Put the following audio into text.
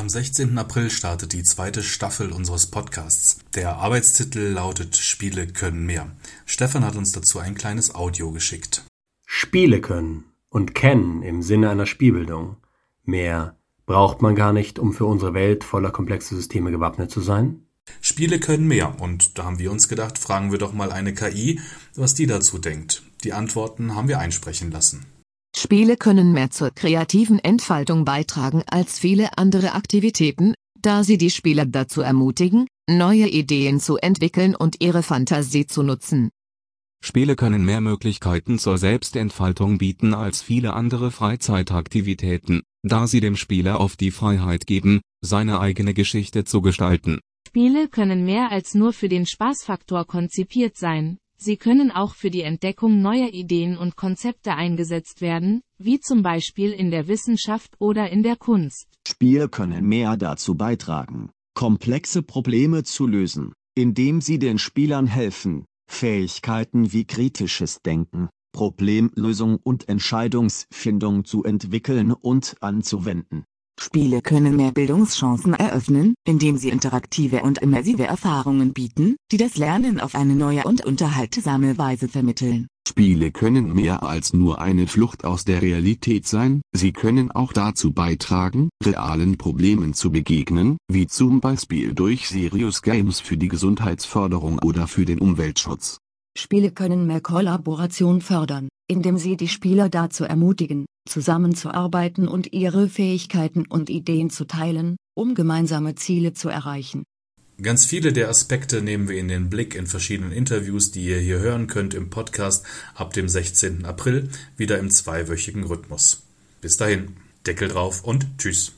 Am 16. April startet die zweite Staffel unseres Podcasts. Der Arbeitstitel lautet Spiele können mehr. Stefan hat uns dazu ein kleines Audio geschickt. Spiele können und kennen im Sinne einer Spielbildung. Mehr braucht man gar nicht, um für unsere Welt voller komplexer Systeme gewappnet zu sein? Spiele können mehr und da haben wir uns gedacht, fragen wir doch mal eine KI, was die dazu denkt. Die Antworten haben wir einsprechen lassen. Spiele können mehr zur kreativen Entfaltung beitragen als viele andere Aktivitäten, da sie die Spieler dazu ermutigen, neue Ideen zu entwickeln und ihre Fantasie zu nutzen. Spiele können mehr Möglichkeiten zur Selbstentfaltung bieten als viele andere Freizeitaktivitäten, da sie dem Spieler oft die Freiheit geben, seine eigene Geschichte zu gestalten. Spiele können mehr als nur für den Spaßfaktor konzipiert sein, Sie können auch für die Entdeckung neuer Ideen und Konzepte eingesetzt werden, wie zum Beispiel in der Wissenschaft oder in der Kunst. Spiele können mehr dazu beitragen, komplexe Probleme zu lösen, indem sie den Spielern helfen, Fähigkeiten wie kritisches Denken, Problemlösung und Entscheidungsfindung zu entwickeln und anzuwenden. Spiele können mehr Bildungschancen eröffnen, indem sie interaktive und immersive Erfahrungen bieten, die das Lernen auf eine neue und unterhaltsame Weise vermitteln. Spiele können mehr als nur eine Flucht aus der Realität sein, sie können auch dazu beitragen, realen Problemen zu begegnen, wie zum Beispiel durch Serious Games für die Gesundheitsförderung oder für den Umweltschutz. Spiele können mehr Kollaboration fördern, indem sie die Spieler dazu ermutigen, zusammenzuarbeiten und ihre Fähigkeiten und Ideen zu teilen, um gemeinsame Ziele zu erreichen. Ganz viele der Aspekte nehmen wir in den Blick in verschiedenen Interviews, die ihr hier hören könnt im Podcast ab dem 16. April, wieder im zweiwöchigen Rhythmus. Bis dahin, Deckel drauf und tschüss.